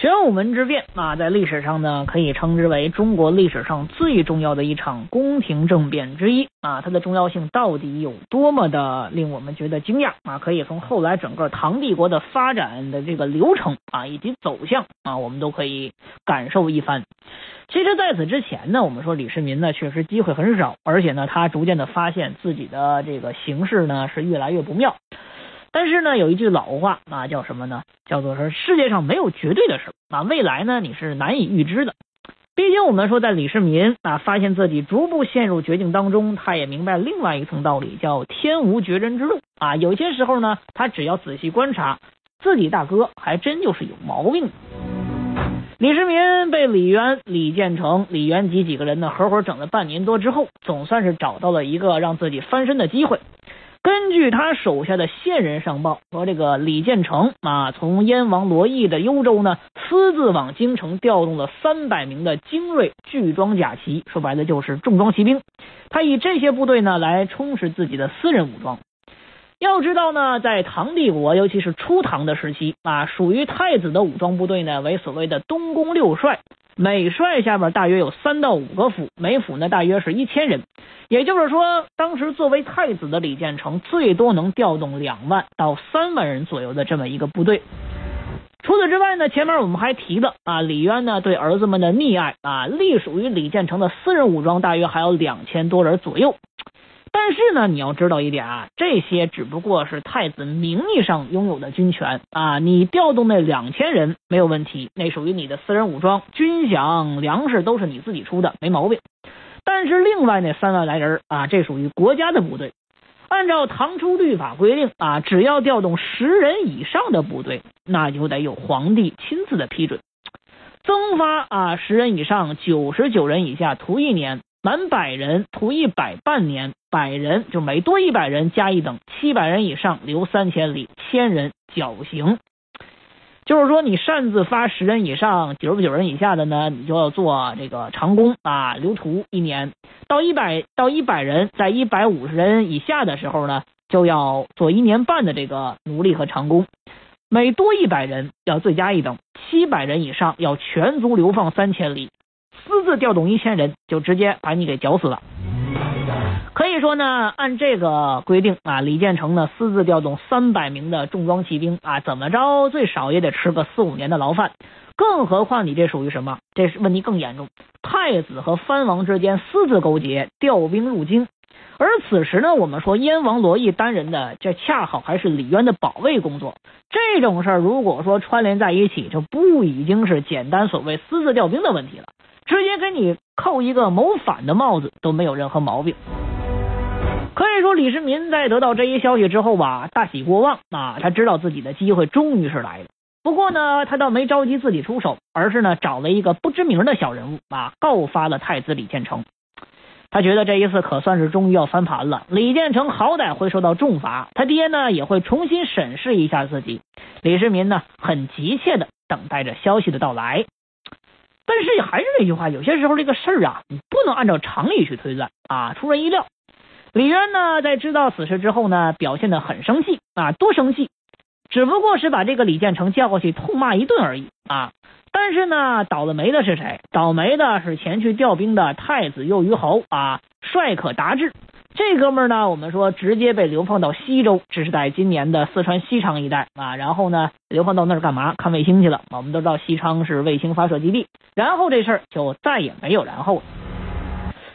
玄武门之变啊，在历史上呢，可以称之为中国历史上最重要的一场宫廷政变之一啊。它的重要性到底有多么的令我们觉得惊讶啊？可以从后来整个唐帝国的发展的这个流程啊，以及走向啊，我们都可以感受一番。其实，在此之前呢，我们说李世民呢，确实机会很少，而且呢，他逐渐的发现自己的这个形势呢是越来越不妙。但是呢，有一句老话啊，叫什么呢？叫做说世界上没有绝对的事啊，未来呢你是难以预知的。毕竟我们说，在李世民啊发现自己逐步陷入绝境当中，他也明白另外一层道理，叫天无绝人之路啊。有些时候呢，他只要仔细观察，自己大哥还真就是有毛病。李世民被李渊、李建成、李元吉几个人呢合伙整了半年多之后，总算是找到了一个让自己翻身的机会。根据他手下的线人上报，说这个李建成啊，从燕王罗毅的幽州呢，私自往京城调动了三百名的精锐巨装甲骑，说白了就是重装骑兵。他以这些部队呢来充实自己的私人武装。要知道呢，在唐帝国，尤其是初唐的时期啊，属于太子的武装部队呢，为所谓的东宫六帅，每帅下边大约有三到五个府，每府呢大约是一千人。也就是说，当时作为太子的李建成，最多能调动两万到三万人左右的这么一个部队。除此之外呢，前面我们还提的啊，李渊呢对儿子们的溺爱啊，隶属于李建成的私人武装大约还有两千多人左右。但是呢，你要知道一点啊，这些只不过是太子名义上拥有的军权啊。你调动那两千人没有问题，那属于你的私人武装，军饷、粮食都是你自己出的，没毛病。但是另外那三万来人啊，这属于国家的部队。按照唐初律法规定啊，只要调动十人以上的部队，那就得有皇帝亲自的批准。增发啊，十人以上，九十九人以下徒一年。满百人徒一百半年，百人就每多一百人加一等，七百人以上留三千里，千人绞刑。就是说，你擅自发十人以上、九十九人以下的呢，你就要做这个长工啊，留徒一年。到一百到一百人，在一百五十人以下的时候呢，就要做一年半的这个奴隶和长工。每多一百人要罪加一等，七百人以上要全族流放三千里。私自调动一千人，就直接把你给绞死了。可以说呢，按这个规定啊，李建成呢私自调动三百名的重装骑兵啊，怎么着最少也得吃个四五年的牢饭。更何况你这属于什么？这是问题更严重。太子和藩王之间私自勾结，调兵入京。而此时呢，我们说燕王罗毅担任的，这恰好还是李渊的保卫工作。这种事儿如果说串联在一起，就不已经是简单所谓私自调兵的问题了。直接给你扣一个谋反的帽子都没有任何毛病。可以说，李世民在得到这一消息之后吧，大喜过望啊！他知道自己的机会终于是来了。不过呢，他倒没着急自己出手，而是呢找了一个不知名的小人物啊，告发了太子李建成。他觉得这一次可算是终于要翻盘了。李建成好歹会受到重罚，他爹呢也会重新审视一下自己。李世民呢很急切的等待着消息的到来。但是还是那句话，有些时候这个事儿啊，你不能按照常理去推断啊，出人意料。李渊呢，在知道此事之后呢，表现的很生气啊，多生气，只不过是把这个李建成叫过去痛骂一顿而已啊。但是呢，倒了霉的是谁？倒霉的是前去调兵的太子右虞侯啊，帅可达志。这哥们儿呢，我们说直接被流放到西周，这是在今年的四川西昌一带啊。然后呢，流放到那儿干嘛？看卫星去了。我们都知道西昌是卫星发射基地。然后这事儿就再也没有然后了。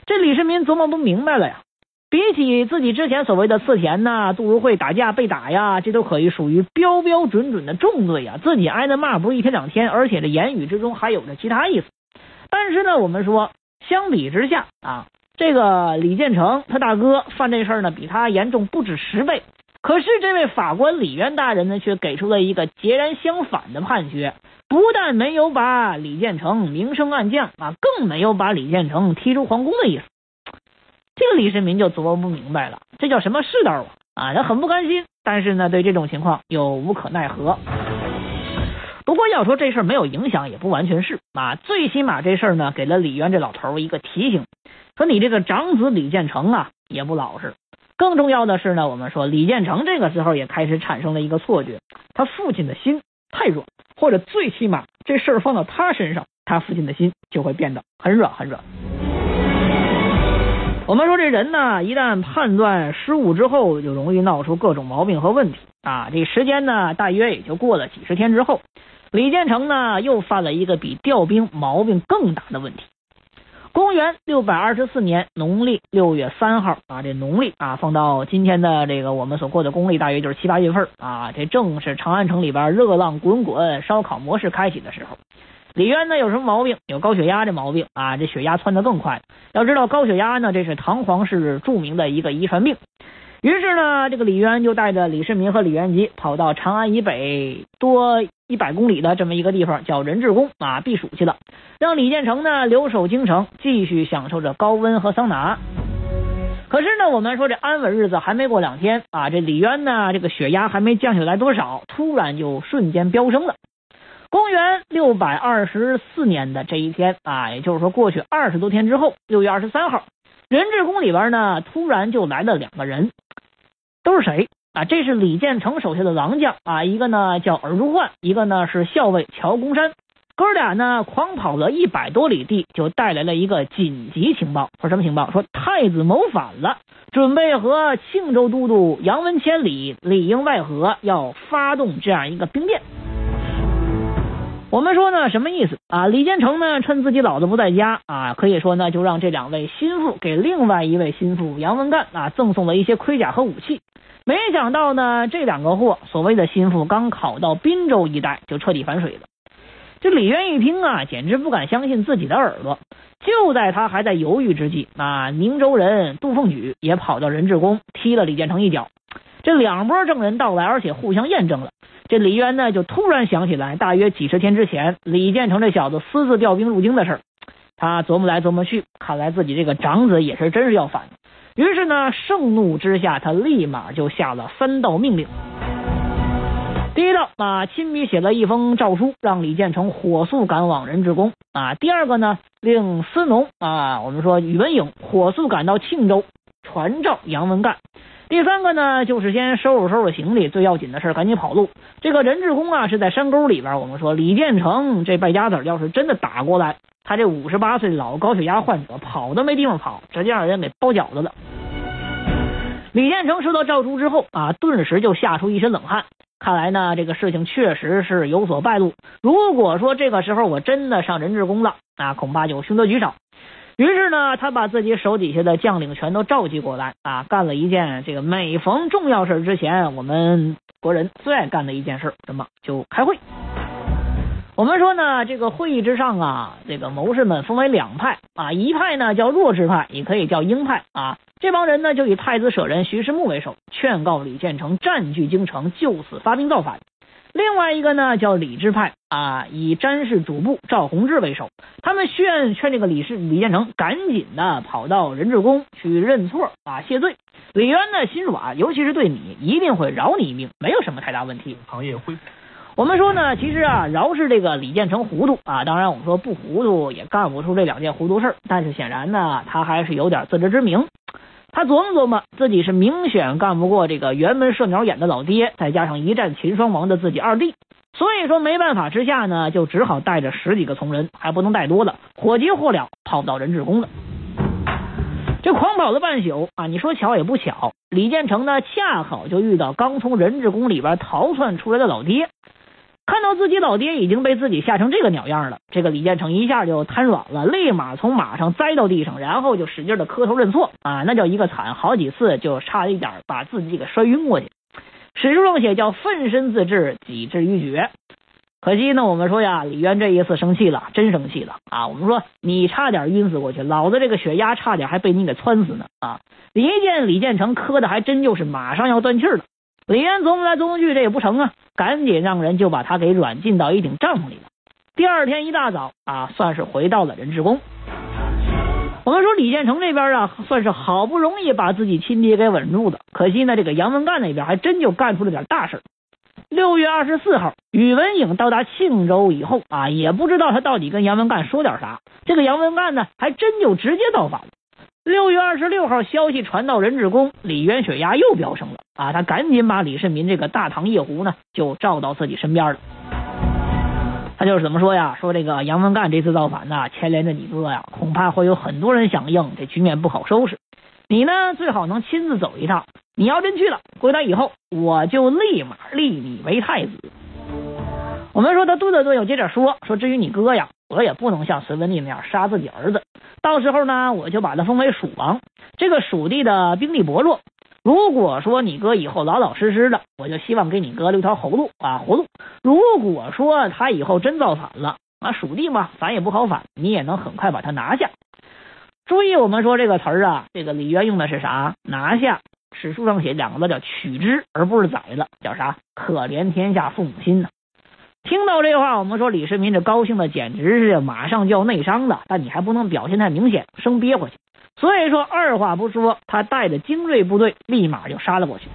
这李世民琢磨不明白了呀。比起自己之前所谓的刺田呐、杜如晦打架被打呀，这都可以属于标标准准的重罪呀。自己挨的骂不是一天两天，而且这言语之中还有着其他意思。但是呢，我们说相比之下啊。这个李建成他大哥犯这事儿呢，比他严重不止十倍。可是这位法官李渊大人呢，却给出了一个截然相反的判决，不但没有把李建成明升暗降啊，更没有把李建成踢出皇宫的意思。这个李世民就琢磨不明白了，这叫什么世道啊？啊，他很不甘心，但是呢，对这种情况又无可奈何。不过要说这事儿没有影响，也不完全是啊。最起码这事儿呢，给了李渊这老头一个提醒，说你这个长子李建成啊，也不老实。更重要的是呢，我们说李建成这个时候也开始产生了一个错觉，他父亲的心太软，或者最起码这事儿放到他身上，他父亲的心就会变得很软很软。我们说这人呢，一旦判断失误之后，就容易闹出各种毛病和问题啊。这时间呢，大约也就过了几十天之后，李建成呢又犯了一个比调兵毛病更大的问题。公元六百二十四年农历六月三号啊，这农历啊，放到今天的这个我们所过的公历，大约就是七八月份啊。这正是长安城里边热浪滚滚、烧烤模式开启的时候。李渊呢有什么毛病？有高血压这毛病啊，这血压窜得更快。要知道高血压呢，这是唐皇室著名的一个遗传病。于是呢，这个李渊就带着李世民和李元吉跑到长安以北多一百公里的这么一个地方，叫仁治宫啊避暑去了。让李建成呢留守京城，继续享受着高温和桑拿。可是呢，我们说这安稳日子还没过两天啊，这李渊呢这个血压还没降下来多少，突然就瞬间飙升了。公元六百二十四年的这一天啊，也就是说过去二十多天之后，六月二十三号，仁治宫里边呢突然就来了两个人。都是谁啊？这是李建成手下的狼将啊，一个呢叫尔朱焕，一个呢是校尉乔公山。哥俩呢狂跑了一百多里地，就带来了一个紧急情报。说什么情报？说太子谋反了，准备和庆州都督杨文千里里应外合，要发动这样一个兵变。我们说呢，什么意思啊？李建成呢，趁自己老子不在家啊，可以说呢，就让这两位心腹给另外一位心腹杨文干啊赠送了一些盔甲和武器。没想到呢，这两个货，所谓的心腹，刚考到滨州一带，就彻底反水了。这李渊一听啊，简直不敢相信自己的耳朵。就在他还在犹豫之际，啊，宁州人杜凤举也跑到仁治宫踢了李建成一脚。这两波证人到来，而且互相验证了。这李渊呢，就突然想起来，大约几十天之前，李建成这小子私自调兵入京的事儿。他琢磨来琢磨去，看来自己这个长子也是真是要反。于是呢，盛怒之下，他立马就下了三道命令。第一道啊，亲笔写了一封诏书，让李建成火速赶往仁治宫啊。第二个呢，令司农啊，我们说宇文颖火速赶到庆州，传召杨文干。第三个呢，就是先收拾收拾行李，最要紧的事赶紧跑路。这个人质宫啊，是在山沟里边。我们说李建成这败家子，要是真的打过来，他这五十八岁老高血压患者跑都没地方跑，直接让人给包饺子了。李建成收到诏书之后啊，顿时就吓出一身冷汗。看来呢，这个事情确实是有所败露。如果说这个时候我真的上人质宫了，那恐怕就凶多吉少。于是呢，他把自己手底下的将领全都召集过来啊，干了一件这个每逢重要事之前，我们国人最爱干的一件事，什么？就开会。我们说呢，这个会议之上啊，这个谋士们分为两派啊，一派呢叫弱智派，也可以叫鹰派啊。这帮人呢就以太子舍人徐世穆为首，劝告李建成占据京城，就此发兵造反。另外一个呢叫李治派啊，以詹氏主簿赵弘志为首，他们劝劝这个李氏李建成赶紧的跑到仁智宫去认错啊谢罪。李渊呢心软，尤其是对你，一定会饶你一命，没有什么太大问题。行业恢复。我们说呢，其实啊，饶是这个李建成糊涂啊，当然我们说不糊涂也干不出这两件糊涂事但是显然呢，他还是有点自知之明。他琢磨琢磨，自己是明显干不过这个辕门射鸟眼的老爹，再加上一战秦双王的自己二弟，所以说没办法之下呢，就只好带着十几个从人，还不能带多了，火急火燎跑不到人质宫了。这狂跑了半宿啊，你说巧也不巧，李建成呢恰好就遇到刚从人质宫里边逃窜出来的老爹。看到自己老爹已经被自己吓成这个鸟样了，这个李建成一下就瘫软了，立马从马上栽到地上，然后就使劲的磕头认错啊，那叫一个惨，好几次就差一点把自己给摔晕过去。史书上写叫奋身自治，己至于绝。可惜呢，我们说呀，李渊这一次生气了，真生气了啊！我们说你差点晕死过去，老子这个血压差点还被你给窜死呢啊！一见李建成磕的还真就是马上要断气了。李渊琢磨来琢磨去，这也不成啊，赶紧让人就把他给软禁到一顶帐篷里了。第二天一大早啊，算是回到了人质宫。我们说李建成这边啊，算是好不容易把自己亲爹给稳住的，可惜呢，这个杨文干那边还真就干出了点大事。六月二十四号，宇文颖到达庆州以后啊，也不知道他到底跟杨文干说点啥。这个杨文干呢，还真就直接造反了。六月二十六号，消息传到人质宫，李渊血压又飙升了啊！他赶紧把李世民这个大唐夜壶呢，就召到自己身边了。他就是怎么说呀？说这个杨文干这次造反呢，牵连着你哥呀，恐怕会有很多人响应，这局面不好收拾。你呢，最好能亲自走一趟。你要真去了，回来以后，我就立马立你为太子。我们说他顿了顿，又接着说说，至于你哥呀，我也不能像隋文帝那样杀自己儿子。到时候呢，我就把他封为蜀王。这个蜀地的兵力薄弱，如果说你哥以后老老实实的，我就希望给你哥留条活路啊活路。如果说他以后真造反了啊，蜀地嘛，反也不好反，你也能很快把他拿下。注意，我们说这个词儿啊，这个李渊用的是啥？拿下，史书上写两个字叫取之，而不是宰了，叫啥？可怜天下父母心呐！听到这话，我们说李世民这高兴的简直是马上就要内伤了，但你还不能表现太明显，生憋回去。所以说，二话不说，他带着精锐部队立马就杀了过去。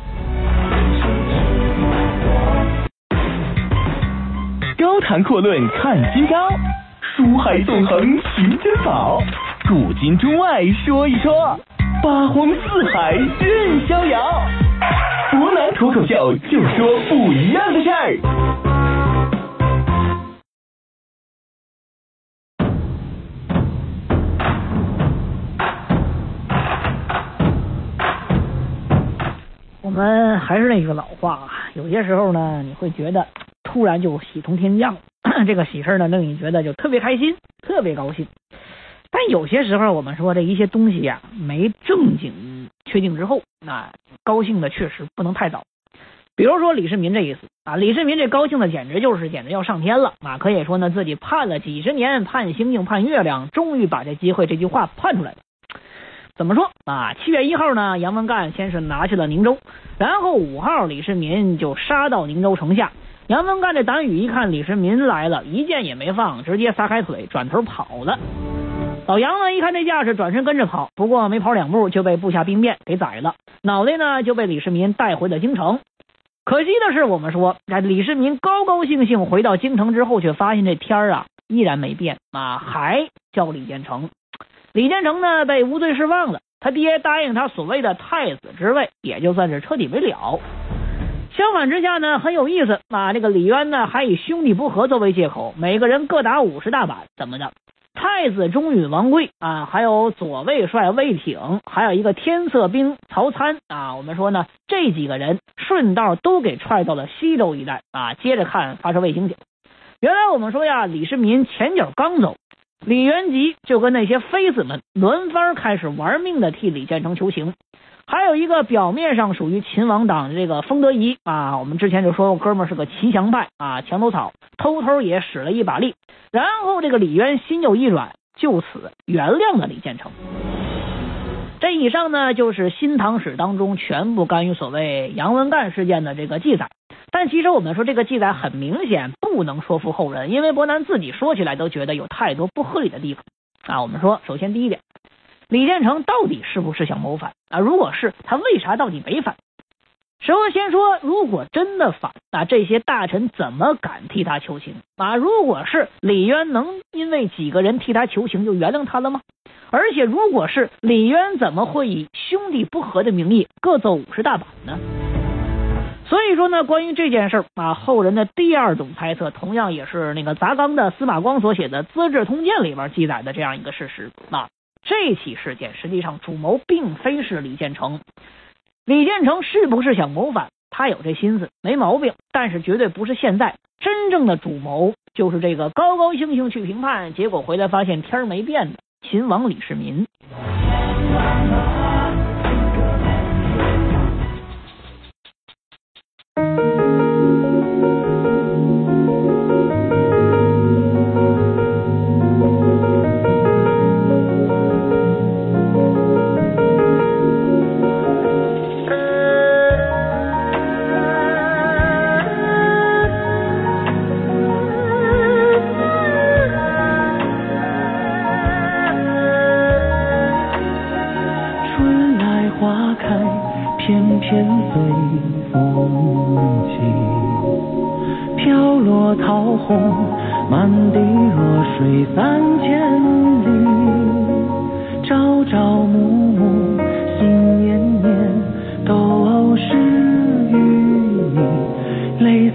高谈阔论看今朝，书海纵横寻珍宝，古今中外说一说，八荒四海任逍遥。湖南脱口秀就说不一样的事儿。我们还是那句老话啊，有些时候呢，你会觉得突然就喜从天降，这个喜事呢，令你觉得就特别开心，特别高兴。但有些时候，我们说这一些东西呀，没正经确定之后，那高兴的确实不能太早。比如说李世民这一次啊，李世民这高兴的简直就是简直要上天了啊！可以说呢，自己盼了几十年，盼星星盼月亮，终于把这机会这句话盼出来了。怎么说啊？七月一号呢，杨文干先是拿下了宁州，然后五号李世民就杀到宁州城下。杨文干这胆羽一看李世民来了，一箭也没放，直接撒开腿转头跑了。老杨呢一看这架势，转身跟着跑，不过没跑两步就被部下兵变给宰了，脑袋呢就被李世民带回了京城。可惜的是，我们说在李世民高高兴兴回到京城之后，却发现这天儿啊依然没变啊，还叫李建成。李建成呢被无罪释放了，他爹答应他所谓的太子之位，也就算是彻底没了。相反之下呢，很有意思啊，这个李渊呢还以兄弟不和作为借口，每个人各打五十大板，怎么的？太子忠允王贵啊，还有左卫帅魏挺，还有一个天策兵曹参啊，我们说呢，这几个人顺道都给踹到了西周一带啊。接着看发射卫星去。原来我们说呀，李世民前脚刚走。李元吉就跟那些妃子们轮番开始玩命的替李建成求情，还有一个表面上属于秦王党的这个封德仪啊，我们之前就说过，哥们是个骑墙派啊，墙头草，偷偷也使了一把力。然后这个李渊心有一软，就此原谅了李建成。这以上呢，就是《新唐史》当中全部关于所谓杨文干事件的这个记载。但其实我们说这个记载很明显不能说服后人，因为伯南自己说起来都觉得有太多不合理的地方啊。我们说，首先第一点，李建成到底是不是想谋反啊？如果是，他为啥到底没反？首先说，如果真的反，那这些大臣怎么敢替他求情啊？如果是李渊，能因为几个人替他求情就原谅他了吗？而且，如果是李渊，怎么会以兄弟不和的名义各奏五十大板呢？所以说呢，关于这件事儿啊，后人的第二种猜测，同样也是那个砸缸的司马光所写的《资治通鉴》里边记载的这样一个事实啊。这起事件实际上主谋并非是李建成，李建成是不是想谋反？他有这心思，没毛病，但是绝对不是现在真正的主谋，就是这个高高兴兴去评判，结果回来发现天儿没变的秦王李世民。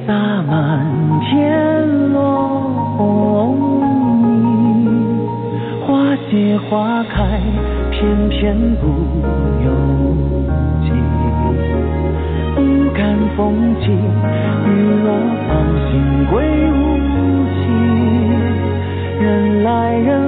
洒满天落红泥，花谢花开，偏偏不由己。不堪风景，雨落芳心，归无期。人来人。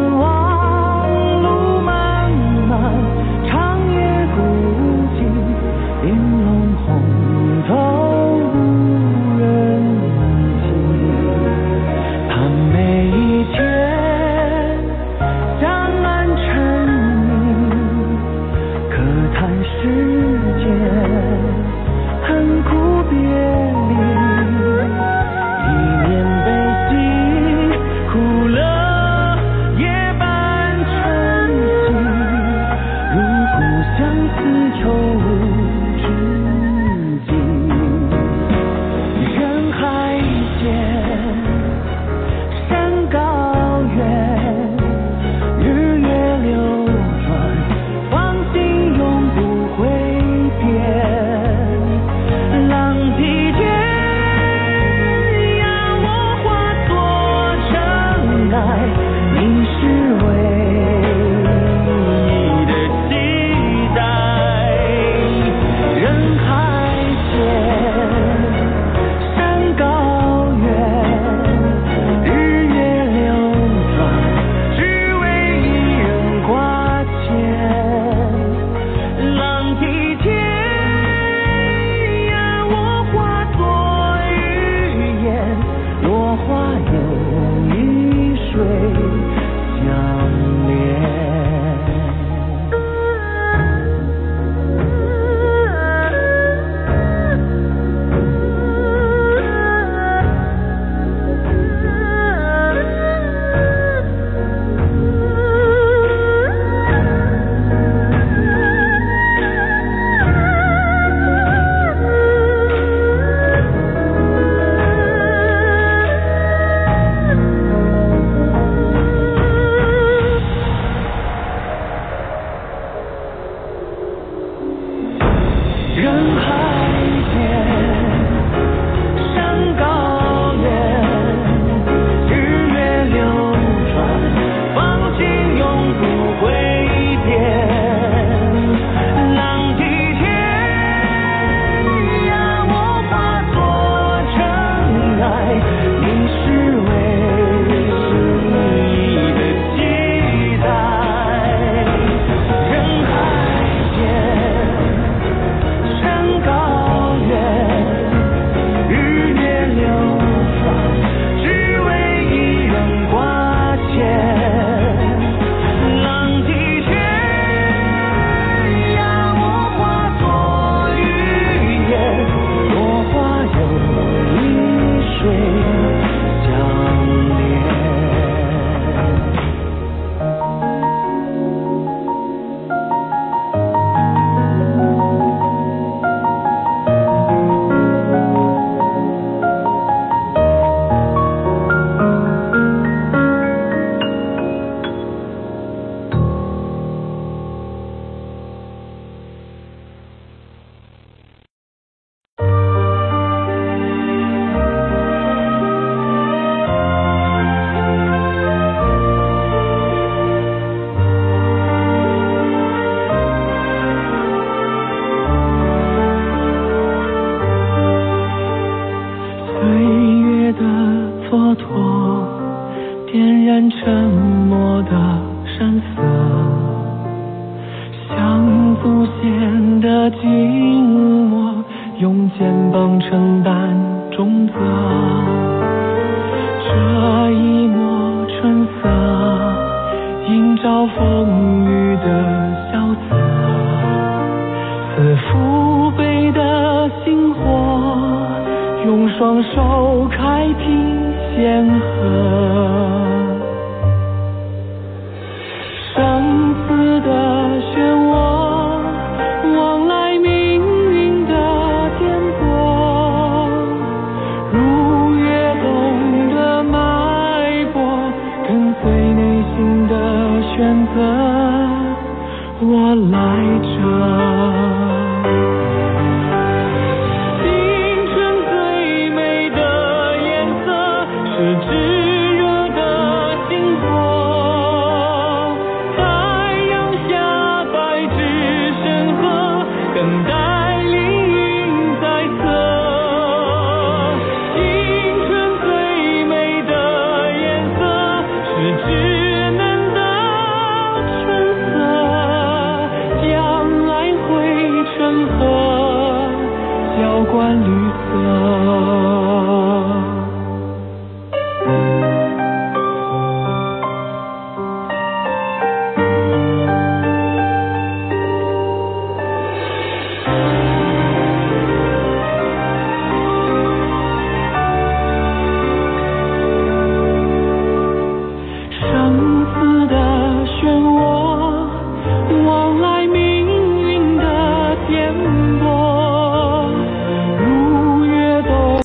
you.